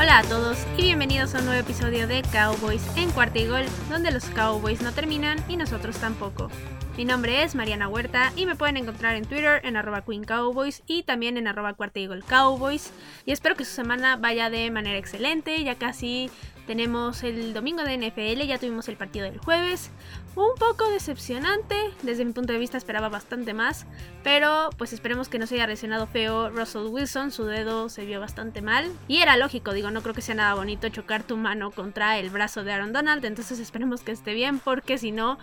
Hola a todos y bienvenidos a un nuevo episodio de Cowboys en Cuarta y Gol, donde los Cowboys no terminan y nosotros tampoco. Mi nombre es Mariana Huerta y me pueden encontrar en Twitter en arroba Queen Cowboys y también en arroba Cuarta y Cowboys. Y espero que su semana vaya de manera excelente, ya casi tenemos el domingo de NFL, ya tuvimos el partido del jueves. Un poco decepcionante, desde mi punto de vista esperaba bastante más, pero pues esperemos que no se haya lesionado feo Russell Wilson, su dedo se vio bastante mal. Y era lógico, digo, no creo que sea nada bonito chocar tu mano contra el brazo de Aaron Donald, entonces esperemos que esté bien, porque si no,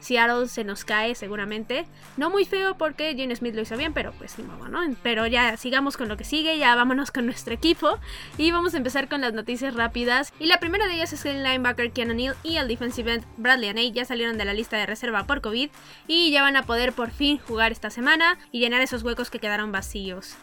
Seattle se nos cae seguramente. No muy feo porque Jane Smith lo hizo bien, pero pues ni modo, ¿no? Pero ya sigamos con lo que sigue, ya vámonos con nuestro equipo y vamos a empezar con las noticias rápidas. Y la primera de ellas es que el linebacker Keanu Neal y el defensive end Bradley Aney ya salieron de la lista de reserva por COVID y ya van a poder por fin jugar esta semana y llenar esos huecos que quedaron vacíos.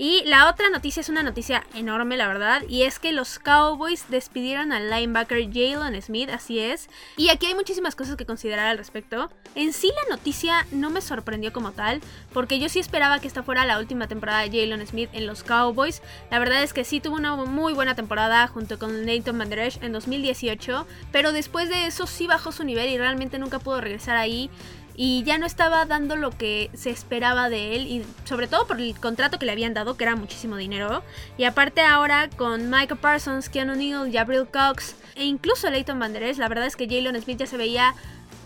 Y la otra noticia es una noticia enorme, la verdad, y es que los Cowboys despidieron al linebacker Jalen Smith, así es. Y aquí hay muchísimas cosas que considerar al respecto. En sí la noticia no me sorprendió como tal, porque yo sí esperaba que esta fuera la última temporada de Jalen Smith en los Cowboys. La verdad es que sí tuvo una muy buena temporada junto con Nathan Van en 2018, pero después de eso sí bajó su nivel y realmente nunca pudo regresar ahí y ya no estaba dando lo que se esperaba de él y sobre todo por el contrato que le habían dado que era muchísimo dinero. Y aparte ahora con Michael Parsons, Keanu Neal, Gabriel Cox e incluso Leighton Van la verdad es que Jalen Smith ya se veía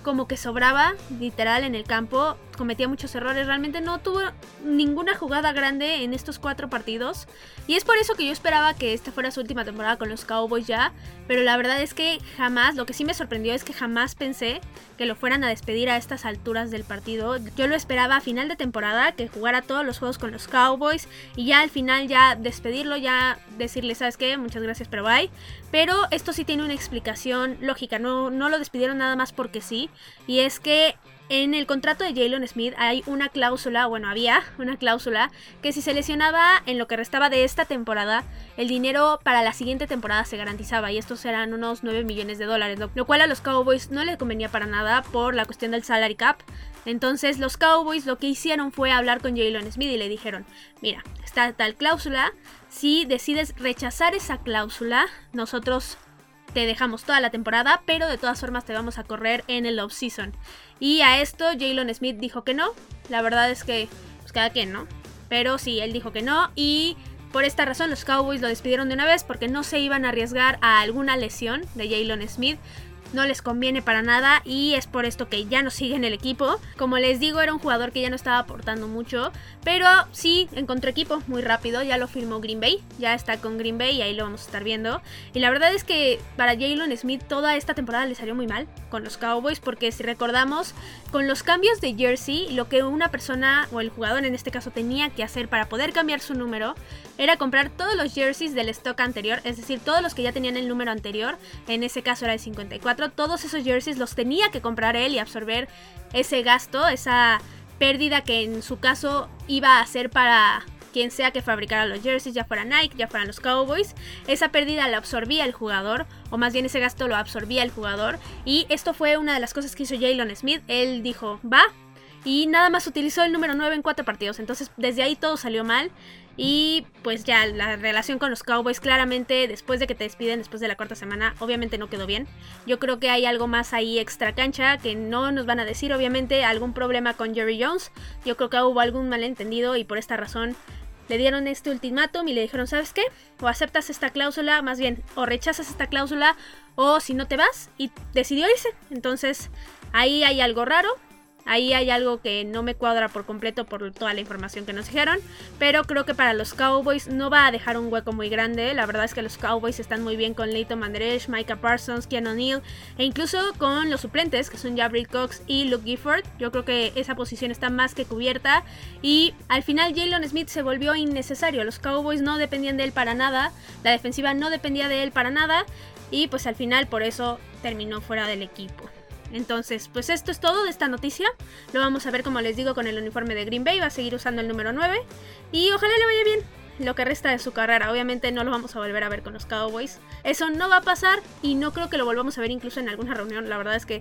como que sobraba literal en el campo, cometía muchos errores, realmente no tuvo ninguna jugada grande en estos cuatro partidos y es por eso que yo esperaba que esta fuera su última temporada con los Cowboys ya, pero la verdad es que jamás, lo que sí me sorprendió es que jamás pensé que lo fueran a despedir a estas alturas del partido. Yo lo esperaba a final de temporada, que jugara todos los juegos con los Cowboys y ya al final ya despedirlo, ya decirle, ¿sabes qué? Muchas gracias, pero bye. Pero esto sí tiene una explicación lógica, no, no lo despidieron nada más porque sí. Y es que en el contrato de Jalen Smith hay una cláusula, bueno, había una cláusula que si se lesionaba en lo que restaba de esta temporada, el dinero para la siguiente temporada se garantizaba y estos eran unos 9 millones de dólares, lo, cual a los Cowboys no les convenía para nada por la cuestión del salary cap. Entonces los Cowboys lo que hicieron fue hablar con Jalen Smith y le dijeron, mira, está tal cláusula, si decides rechazar esa cláusula, nosotros te dejamos toda la temporada, pero de todas formas te vamos a correr en el off-season. Y a esto Jalen Smith dijo que no. La verdad es que, pues cada quien, ¿no? Pero sí, él dijo que no. Y por esta razón los Cowboys lo despidieron de una vez porque no se iban a arriesgar a alguna lesión de Jalen Smith no les conviene para nada y es por esto que ya no sigue en el equipo. Como les digo, era un jugador que ya no estaba aportando mucho, pero sí encontró equipo muy rápido, ya lo firmó Green Bay, ya está con Green Bay y ahí lo vamos a estar viendo. Y la verdad es que para Jalen Smith toda esta temporada le salió muy mal con los Cowboys porque si recordamos, con los cambios de jersey, lo que una persona o el jugador en este caso tenía que hacer para poder cambiar su número era comprar todos los jerseys del stock anterior, es decir, todos los que ya tenían el número anterior, en ese caso era el 54 todos esos jerseys los tenía que comprar él y absorber ese gasto, esa pérdida que en su caso iba a ser para quien sea que fabricara los jerseys, ya fuera Nike, ya fueran los Cowboys. Esa pérdida la absorbía el jugador, o más bien ese gasto lo absorbía el jugador. Y esto fue una de las cosas que hizo Jalen Smith. Él dijo, va, y nada más utilizó el número 9 en cuatro partidos. Entonces desde ahí todo salió mal. Y pues ya la relación con los Cowboys claramente después de que te despiden después de la cuarta semana obviamente no quedó bien. Yo creo que hay algo más ahí extra cancha que no nos van a decir obviamente algún problema con Jerry Jones. Yo creo que hubo algún malentendido y por esta razón le dieron este ultimátum y le dijeron, ¿sabes qué? O aceptas esta cláusula, más bien, o rechazas esta cláusula, o si no te vas, y decidió irse. Entonces, ahí hay algo raro. Ahí hay algo que no me cuadra por completo por toda la información que nos dijeron. Pero creo que para los Cowboys no va a dejar un hueco muy grande. La verdad es que los Cowboys están muy bien con Leighton Mandresh, Micah Parsons, Keanu Neal. E incluso con los suplentes que son Gabriel Cox y Luke Gifford. Yo creo que esa posición está más que cubierta. Y al final Jalen Smith se volvió innecesario. Los Cowboys no dependían de él para nada. La defensiva no dependía de él para nada. Y pues al final por eso terminó fuera del equipo. Entonces, pues esto es todo de esta noticia. Lo vamos a ver, como les digo, con el uniforme de Green Bay. Va a seguir usando el número 9. Y ojalá le vaya bien lo que resta de su carrera. Obviamente no lo vamos a volver a ver con los Cowboys. Eso no va a pasar y no creo que lo volvamos a ver incluso en alguna reunión. La verdad es que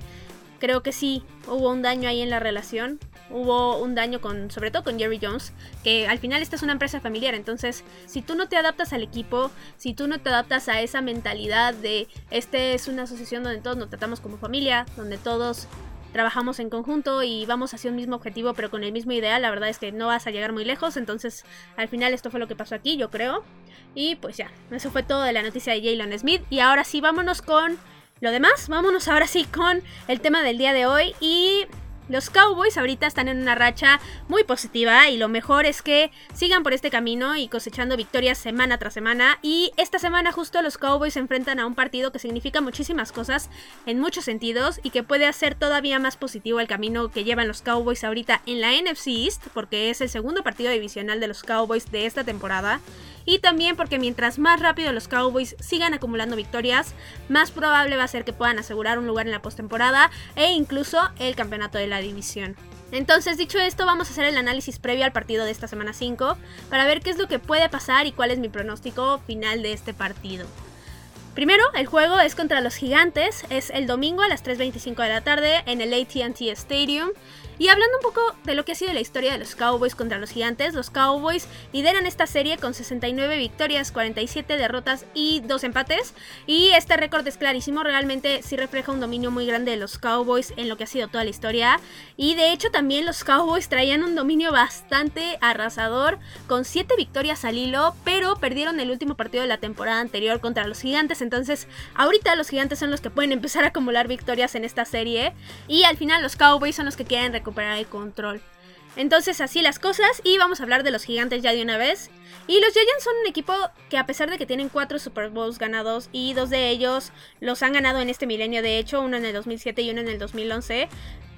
creo que sí hubo un daño ahí en la relación. Hubo un daño con, sobre todo con Jerry Jones, que al final esta es una empresa familiar, entonces si tú no te adaptas al equipo, si tú no te adaptas a esa mentalidad de este es una asociación donde todos nos tratamos como familia, donde todos trabajamos en conjunto y vamos hacia un mismo objetivo pero con el mismo ideal, la verdad es que no vas a llegar muy lejos, entonces al final esto fue lo que pasó aquí, yo creo. Y pues ya, eso fue todo de la noticia de Jalen Smith. Y ahora sí, vámonos con lo demás, vámonos ahora sí con el tema del día de hoy y los Cowboys ahorita están en una racha muy positiva y lo mejor es que sigan por este camino y cosechando victorias semana tras semana. Y esta semana justo los Cowboys se enfrentan a un partido que significa muchísimas cosas en muchos sentidos y que puede hacer todavía más positivo el camino que llevan los Cowboys ahorita en la NFC East, porque es el segundo partido divisional de los Cowboys de esta temporada y también porque mientras más rápido los Cowboys sigan acumulando victorias, más probable va a ser que puedan asegurar un lugar en la postemporada e incluso el campeonato de la división. Entonces, dicho esto, vamos a hacer el análisis previo al partido de esta semana 5 para ver qué es lo que puede pasar y cuál es mi pronóstico final de este partido. Primero, el juego es contra los Gigantes, es el domingo a las 3.25 de la tarde en el ATT Stadium. Y hablando un poco de lo que ha sido la historia de los Cowboys contra los Gigantes, los Cowboys lideran esta serie con 69 victorias, 47 derrotas y 2 empates. Y este récord es clarísimo, realmente sí refleja un dominio muy grande de los Cowboys en lo que ha sido toda la historia. Y de hecho también los Cowboys traían un dominio bastante arrasador, con 7 victorias al hilo, pero perdieron el último partido de la temporada anterior contra los Gigantes. Entonces ahorita los Gigantes son los que pueden empezar a acumular victorias en esta serie. Y al final los Cowboys son los que quieren recuperar recuperar el control. Entonces así las cosas y vamos a hablar de los gigantes ya de una vez. Y los Giants son un equipo que a pesar de que tienen cuatro Super Bowls ganados y dos de ellos los han ganado en este milenio, de hecho uno en el 2007 y uno en el 2011,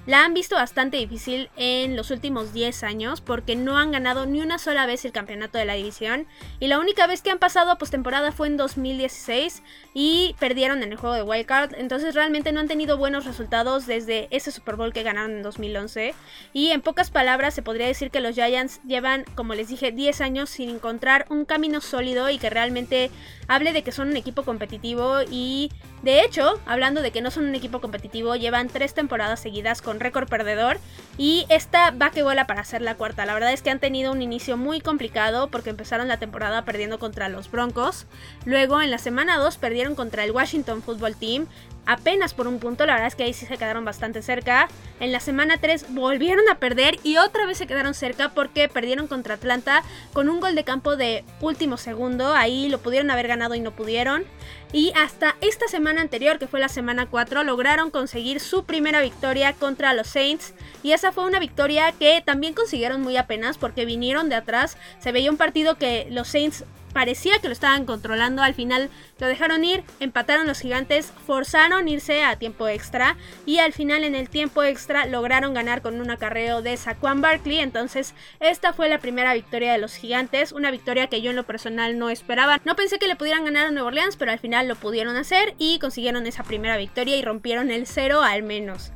la han visto bastante difícil en los últimos 10 años porque no han ganado ni una sola vez el campeonato de la división. Y la única vez que han pasado a postemporada fue en 2016 y perdieron en el juego de Wildcard, entonces realmente no han tenido buenos resultados desde ese Super Bowl que ganaron en 2011 y en pocas palabras se podría decir que los Giants llevan, como les dije, 10 años sin encontrar un camino sólido y que realmente hable de que son un equipo competitivo. Y de hecho, hablando de que no son un equipo competitivo, llevan tres temporadas seguidas con récord perdedor y esta va que vuela para ser la cuarta. La verdad es que han tenido un inicio muy complicado porque empezaron la temporada perdiendo contra los Broncos. Luego en la semana 2 perdieron contra el Washington Football Team apenas por un punto, la verdad es que ahí sí se quedaron bastante cerca. En la semana 3 volvieron a perder y otra vez se quedaron cerca porque perdieron contra Atlanta con un gol de campo de último segundo, ahí lo pudieron haber ganado y no pudieron. Y hasta esta semana anterior, que fue la semana 4, lograron conseguir su primera victoria contra los Saints. Y esa fue una victoria que también consiguieron muy apenas porque vinieron de atrás. Se veía un partido que los Saints parecía que lo estaban controlando. Al final lo dejaron ir, empataron los gigantes, forzaron irse a tiempo extra y al final en el tiempo extra lograron ganar con un acarreo de Saquon Barkley. Entonces esta fue la primera victoria de los gigantes, una victoria que yo en lo personal no esperaba. No pensé que le pudieran ganar a Nueva Orleans, pero al final lo pudieron hacer y consiguieron esa primera victoria y rompieron el cero al menos.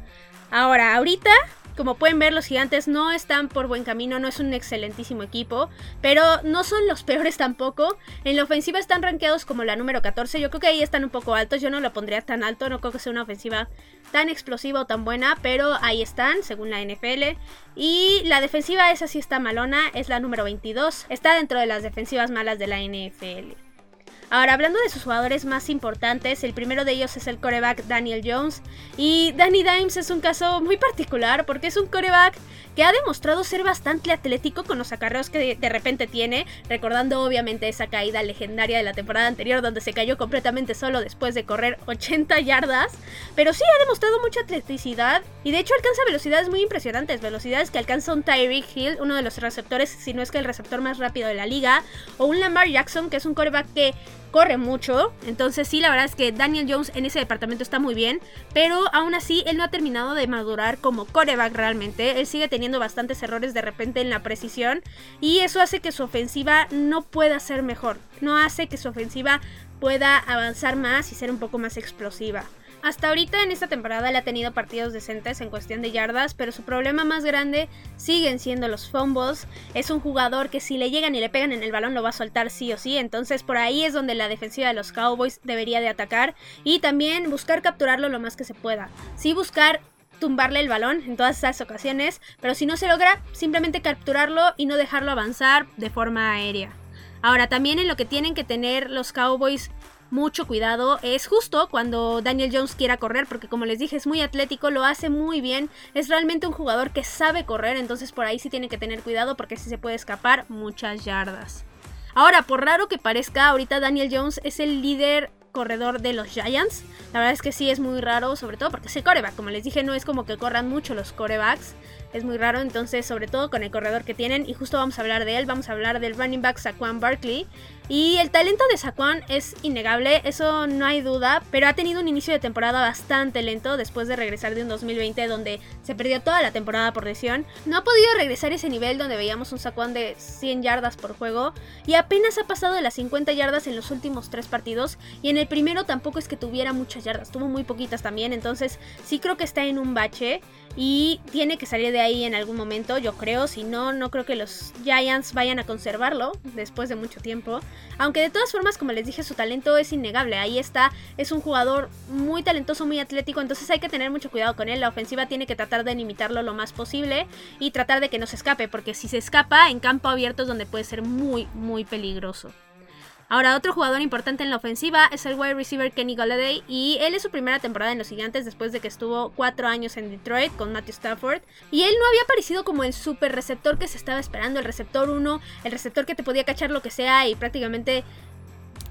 Ahora, ahorita como pueden ver, los gigantes no están por buen camino, no es un excelentísimo equipo, pero no son los peores tampoco. En la ofensiva están rankeados como la número 14, yo creo que ahí están un poco altos, yo no lo pondría tan alto, no creo que sea una ofensiva tan explosiva o tan buena, pero ahí están, según la NFL. Y la defensiva esa sí está malona, es la número 22, está dentro de las defensivas malas de la NFL. Ahora, hablando de sus jugadores más importantes, el primero de ellos es el coreback Daniel Jones. Y Danny Dimes es un caso muy particular porque es un coreback que ha demostrado ser bastante atlético con los acarreos que de repente tiene, recordando obviamente esa caída legendaria de la temporada anterior donde se cayó completamente solo después de correr 80 yardas. Pero sí ha demostrado mucha atleticidad y de hecho alcanza velocidades muy impresionantes, velocidades que alcanza un Tyreek Hill, uno de los receptores, si no es que el receptor más rápido de la liga, o un Lamar Jackson, que es un coreback que corre mucho. Entonces sí, la verdad es que Daniel Jones en ese departamento está muy bien. Pero aún así, él no ha terminado de madurar como coreback realmente. Él sigue teniendo bastantes errores de repente en la precisión. Y eso hace que su ofensiva no pueda ser mejor. No hace que su ofensiva pueda avanzar más y ser un poco más explosiva. Hasta ahorita en esta temporada le ha tenido partidos decentes en cuestión de yardas, pero su problema más grande siguen siendo los fumbles. Es un jugador que si le llegan y le pegan en el balón lo va a soltar sí o sí, entonces por ahí es donde la defensiva de los Cowboys debería de atacar y también buscar capturarlo lo más que se pueda. Sí buscar tumbarle el balón en todas esas ocasiones, pero si no se logra, simplemente capturarlo y no dejarlo avanzar de forma aérea. Ahora, también en lo que tienen que tener los Cowboys mucho cuidado es justo cuando Daniel Jones quiera correr, porque como les dije es muy atlético, lo hace muy bien, es realmente un jugador que sabe correr, entonces por ahí sí tienen que tener cuidado porque si se puede escapar muchas yardas. Ahora, por raro que parezca, ahorita Daniel Jones es el líder corredor de los Giants. La verdad es que sí es muy raro, sobre todo porque es el coreback. Como les dije, no es como que corran mucho los corebacks. Es muy raro, entonces, sobre todo con el corredor que tienen. Y justo vamos a hablar de él. Vamos a hablar del running back Saquon Barkley. Y el talento de Saquon es innegable, eso no hay duda, pero ha tenido un inicio de temporada bastante lento después de regresar de un 2020 donde se perdió toda la temporada por lesión. No ha podido regresar a ese nivel donde veíamos un Saquon de 100 yardas por juego y apenas ha pasado de las 50 yardas en los últimos tres partidos y en el primero tampoco es que tuviera muchas yardas, tuvo muy poquitas también, entonces sí creo que está en un bache y tiene que salir de ahí en algún momento, yo creo, si no, no creo que los Giants vayan a conservarlo después de mucho tiempo. Aunque de todas formas, como les dije, su talento es innegable. Ahí está, es un jugador muy talentoso, muy atlético, entonces hay que tener mucho cuidado con él. La ofensiva tiene que tratar de limitarlo lo más posible y tratar de que no se escape, porque si se escapa en campo abierto es donde puede ser muy, muy peligroso. Ahora, otro jugador importante en la ofensiva es el wide receiver Kenny Golladay y él es su primera temporada en los Gigantes después de que estuvo cuatro años en Detroit con Matthew Stafford y él no había aparecido como el super receptor que se estaba esperando, el receptor 1, el receptor que te podía cachar lo que sea y prácticamente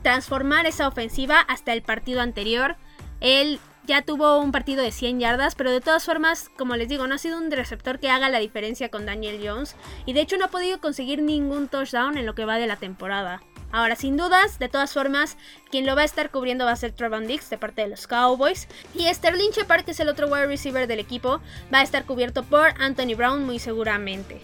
transformar esa ofensiva hasta el partido anterior. Él ya tuvo un partido de 100 yardas, pero de todas formas, como les digo, no ha sido un receptor que haga la diferencia con Daniel Jones y de hecho no ha podido conseguir ningún touchdown en lo que va de la temporada. Ahora, sin dudas, de todas formas, quien lo va a estar cubriendo va a ser Trevon Dix de parte de los Cowboys. Y Sterling Shepard, que es el otro wide receiver del equipo, va a estar cubierto por Anthony Brown muy seguramente.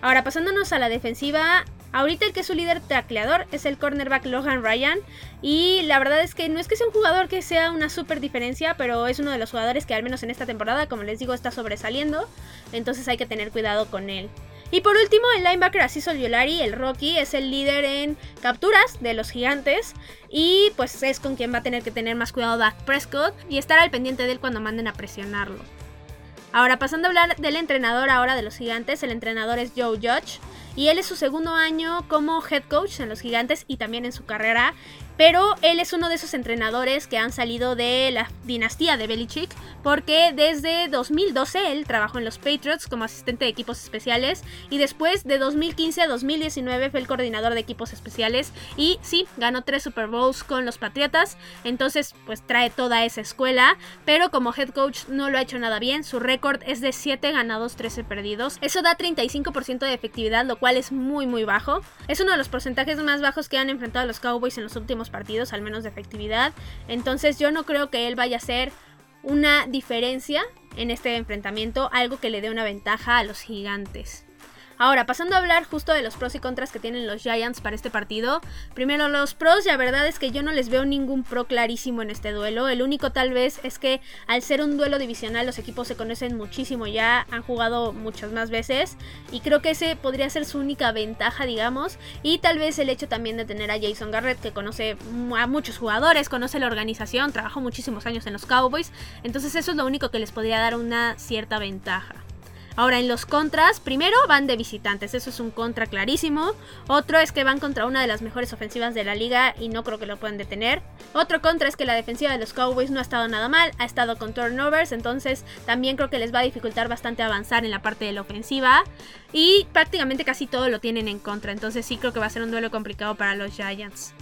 Ahora, pasándonos a la defensiva, ahorita el que es su líder tacleador es el cornerback Lohan Ryan. Y la verdad es que no es que sea un jugador que sea una super diferencia, pero es uno de los jugadores que al menos en esta temporada, como les digo, está sobresaliendo. Entonces hay que tener cuidado con él. Y por último, el linebacker Asiso Violari, el Rocky, es el líder en capturas de los gigantes. Y pues es con quien va a tener que tener más cuidado Dak Prescott y estar al pendiente de él cuando manden a presionarlo. Ahora, pasando a hablar del entrenador ahora de los gigantes, el entrenador es Joe Judge. Y él es su segundo año como head coach en los gigantes y también en su carrera. Pero él es uno de esos entrenadores que han salido de la dinastía de Belichick, porque desde 2012 él trabajó en los Patriots como asistente de equipos especiales y después de 2015 a 2019 fue el coordinador de equipos especiales y sí, ganó tres Super Bowls con los Patriotas, entonces pues trae toda esa escuela, pero como head coach no lo ha hecho nada bien, su récord es de 7 ganados, 13 perdidos, eso da 35% de efectividad, lo cual es muy muy bajo, es uno de los porcentajes más bajos que han enfrentado los Cowboys en los últimos partidos, al menos de efectividad. Entonces yo no creo que él vaya a ser una diferencia en este enfrentamiento, algo que le dé una ventaja a los gigantes. Ahora, pasando a hablar justo de los pros y contras que tienen los Giants para este partido. Primero, los pros, la verdad es que yo no les veo ningún pro clarísimo en este duelo. El único tal vez es que al ser un duelo divisional los equipos se conocen muchísimo ya, han jugado muchas más veces y creo que ese podría ser su única ventaja, digamos. Y tal vez el hecho también de tener a Jason Garrett que conoce a muchos jugadores, conoce la organización, trabajó muchísimos años en los Cowboys. Entonces eso es lo único que les podría dar una cierta ventaja. Ahora, en los contras, primero van de visitantes, eso es un contra clarísimo. Otro es que van contra una de las mejores ofensivas de la liga y no creo que lo puedan detener. Otro contra es que la defensiva de los Cowboys no ha estado nada mal, ha estado con turnovers, entonces también creo que les va a dificultar bastante avanzar en la parte de la ofensiva. Y prácticamente casi todo lo tienen en contra, entonces sí creo que va a ser un duelo complicado para los Giants.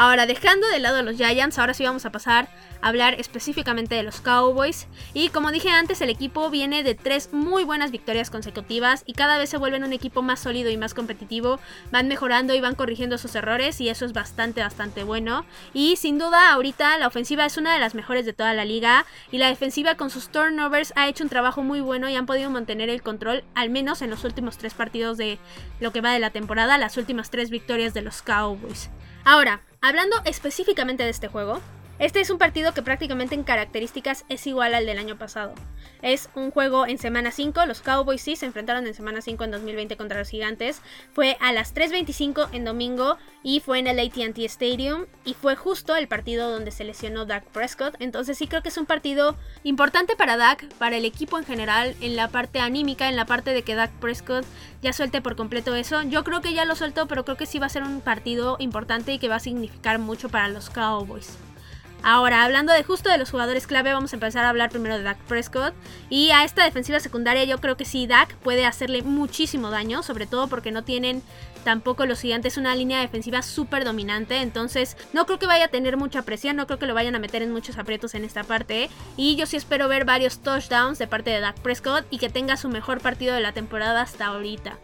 Ahora, dejando de lado a los Giants, ahora sí vamos a pasar a hablar específicamente de los Cowboys. Y como dije antes, el equipo viene de tres muy buenas victorias consecutivas y cada vez se vuelven un equipo más sólido y más competitivo. Van mejorando y van corrigiendo sus errores y eso es bastante, bastante bueno. Y sin duda, ahorita la ofensiva es una de las mejores de toda la liga y la defensiva con sus turnovers ha hecho un trabajo muy bueno y han podido mantener el control, al menos en los últimos tres partidos de lo que va de la temporada, las últimas tres victorias de los Cowboys. Ahora, Hablando específicamente de este juego, Este es un partido que prácticamente en características es igual al del año pasado. Es un juego en semana 5, los Cowboys sí se enfrentaron en semana 5 en 2020 contra los Gigantes. Fue a las 3.25 en domingo y fue en el ATT Stadium y fue justo el partido donde se lesionó Dak Prescott. Entonces sí creo que es un partido importante para Dak, para el equipo en general, en la parte anímica, en la parte de que Dak Prescott ya suelte por completo eso. Yo creo que ya lo suelto, pero creo que sí va a ser un partido importante y que va a significar mucho para los Cowboys. Ahora, hablando de justo de los jugadores clave, vamos a empezar a hablar primero de Dak Prescott. Y a esta defensiva secundaria yo creo que sí, Dak puede hacerle muchísimo daño, sobre todo porque no tienen tampoco los gigantes una línea defensiva súper dominante. Entonces, no creo que vaya a tener mucha presión, no creo que lo vayan a meter en muchos aprietos en esta parte. Y yo sí espero ver varios touchdowns de parte de Dak Prescott y que tenga su mejor partido de la temporada hasta ahorita.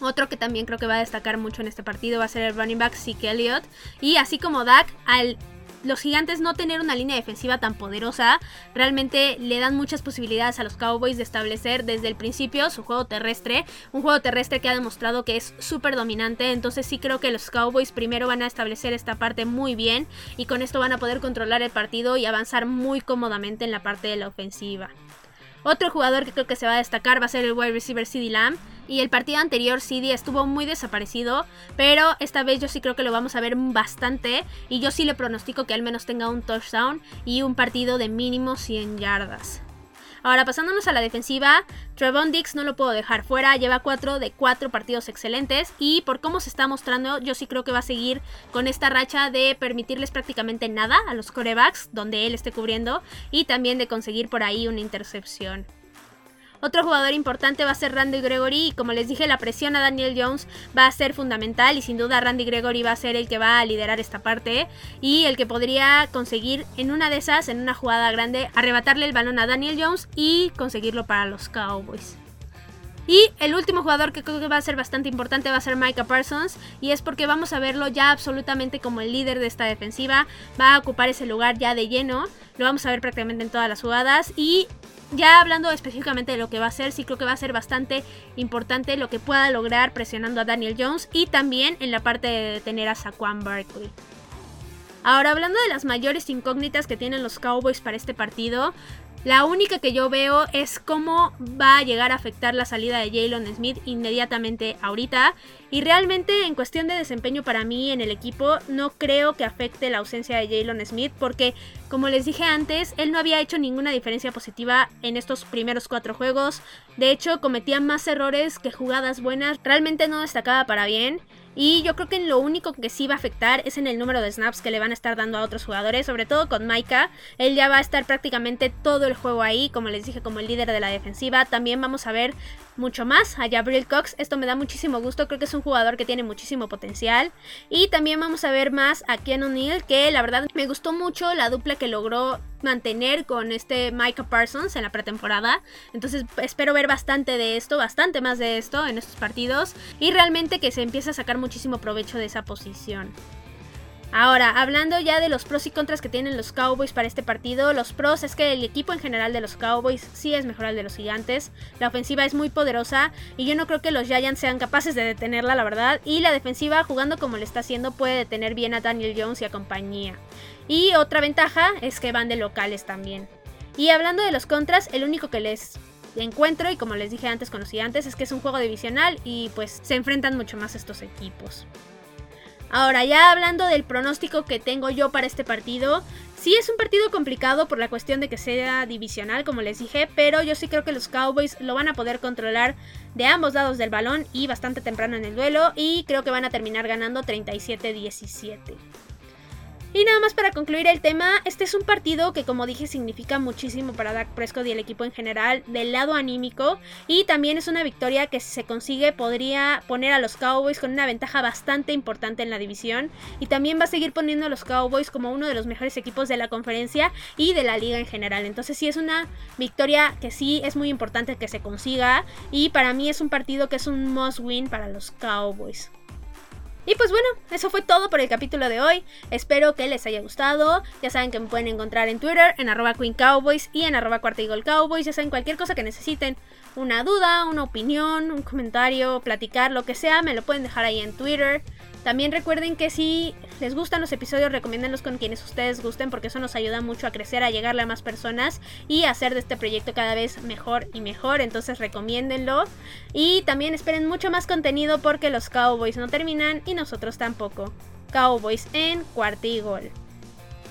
Otro que también creo que va a destacar mucho en este partido va a ser el running back Zeke Elliott. Y así como Dak, al los gigantes no tener una línea defensiva tan poderosa realmente le dan muchas posibilidades a los Cowboys de establecer desde el principio su juego terrestre, un juego terrestre que ha demostrado que es súper dominante, entonces sí creo que los Cowboys primero van a establecer esta parte muy bien y con esto van a poder controlar el partido y avanzar muy cómodamente en la parte de la ofensiva. Otro jugador que creo que se va a destacar va a ser el wide receiver CD Lamb. Y el partido anterior CD estuvo muy desaparecido, pero esta vez yo sí creo que lo vamos a ver bastante. Y yo sí le pronostico que al menos tenga un touchdown y un partido de mínimo 100 yardas. Ahora pasándonos a la defensiva, Trevon Dix no lo puedo dejar fuera, lleva 4 de 4 partidos excelentes y por cómo se está mostrando yo sí creo que va a seguir con esta racha de permitirles prácticamente nada a los corebacks donde él esté cubriendo y también de conseguir por ahí una intercepción. Otro jugador importante va a ser Randy Gregory y como les dije la presión a Daniel Jones va a ser fundamental y sin duda Randy Gregory va a ser el que va a liderar esta parte y el que podría conseguir en una de esas, en una jugada grande, arrebatarle el balón a Daniel Jones y conseguirlo para los Cowboys. Y el último jugador que creo que va a ser bastante importante va a ser Micah Parsons. Y es porque vamos a verlo ya absolutamente como el líder de esta defensiva. Va a ocupar ese lugar ya de lleno. Lo vamos a ver prácticamente en todas las jugadas. Y ya hablando específicamente de lo que va a ser, sí creo que va a ser bastante importante lo que pueda lograr presionando a Daniel Jones y también en la parte de detener a Saquon Barkley. Ahora hablando de las mayores incógnitas que tienen los Cowboys para este partido, la única que yo veo es cómo va a llegar a afectar la salida de Jalen Smith inmediatamente ahorita. Y realmente en cuestión de desempeño para mí en el equipo no creo que afecte la ausencia de Jalen Smith porque como les dije antes, él no había hecho ninguna diferencia positiva en estos primeros cuatro juegos. De hecho cometía más errores que jugadas buenas. Realmente no destacaba para bien. Y yo creo que lo único que sí va a afectar es en el número de snaps que le van a estar dando a otros jugadores, sobre todo con Maika. Él ya va a estar prácticamente todo el juego ahí, como les dije, como el líder de la defensiva. También vamos a ver mucho más a Gabriel Cox. Esto me da muchísimo gusto, creo que es un jugador que tiene muchísimo potencial. Y también vamos a ver más a Ken O'Neill, que la verdad me gustó mucho la dupla que logró mantener con este Micah Parsons en la pretemporada. Entonces espero ver bastante de esto, bastante más de esto en estos partidos. Y realmente que se empiece a sacar muchísimo provecho de esa posición. Ahora, hablando ya de los pros y contras que tienen los Cowboys para este partido, los pros es que el equipo en general de los Cowboys sí es mejor al de los Gigantes, la ofensiva es muy poderosa y yo no creo que los Giants sean capaces de detenerla, la verdad, y la defensiva jugando como le está haciendo puede detener bien a Daniel Jones y a compañía. Y otra ventaja es que van de locales también. Y hablando de los contras, el único que les encuentro y como les dije antes con los gigantes es que es un juego divisional y pues se enfrentan mucho más estos equipos. Ahora, ya hablando del pronóstico que tengo yo para este partido, sí es un partido complicado por la cuestión de que sea divisional, como les dije, pero yo sí creo que los Cowboys lo van a poder controlar de ambos lados del balón y bastante temprano en el duelo y creo que van a terminar ganando 37-17. Y nada más para concluir el tema, este es un partido que como dije significa muchísimo para Dak Prescott y el equipo en general del lado anímico y también es una victoria que si se consigue podría poner a los Cowboys con una ventaja bastante importante en la división y también va a seguir poniendo a los Cowboys como uno de los mejores equipos de la conferencia y de la liga en general. Entonces sí es una victoria que sí es muy importante que se consiga y para mí es un partido que es un must win para los Cowboys. Y pues bueno, eso fue todo por el capítulo de hoy. Espero que les haya gustado. Ya saben que me pueden encontrar en Twitter, en arroba Queen Cowboys y en arroba Cowboys. Ya saben cualquier cosa que necesiten una duda, una opinión, un comentario, platicar, lo que sea, me lo pueden dejar ahí en Twitter. También recuerden que si les gustan los episodios, recomiéndenlos con quienes ustedes gusten porque eso nos ayuda mucho a crecer, a llegarle a más personas y hacer de este proyecto cada vez mejor y mejor. Entonces recomiéndenlo. Y también esperen mucho más contenido porque los Cowboys no terminan y nosotros tampoco. Cowboys en cuartigol.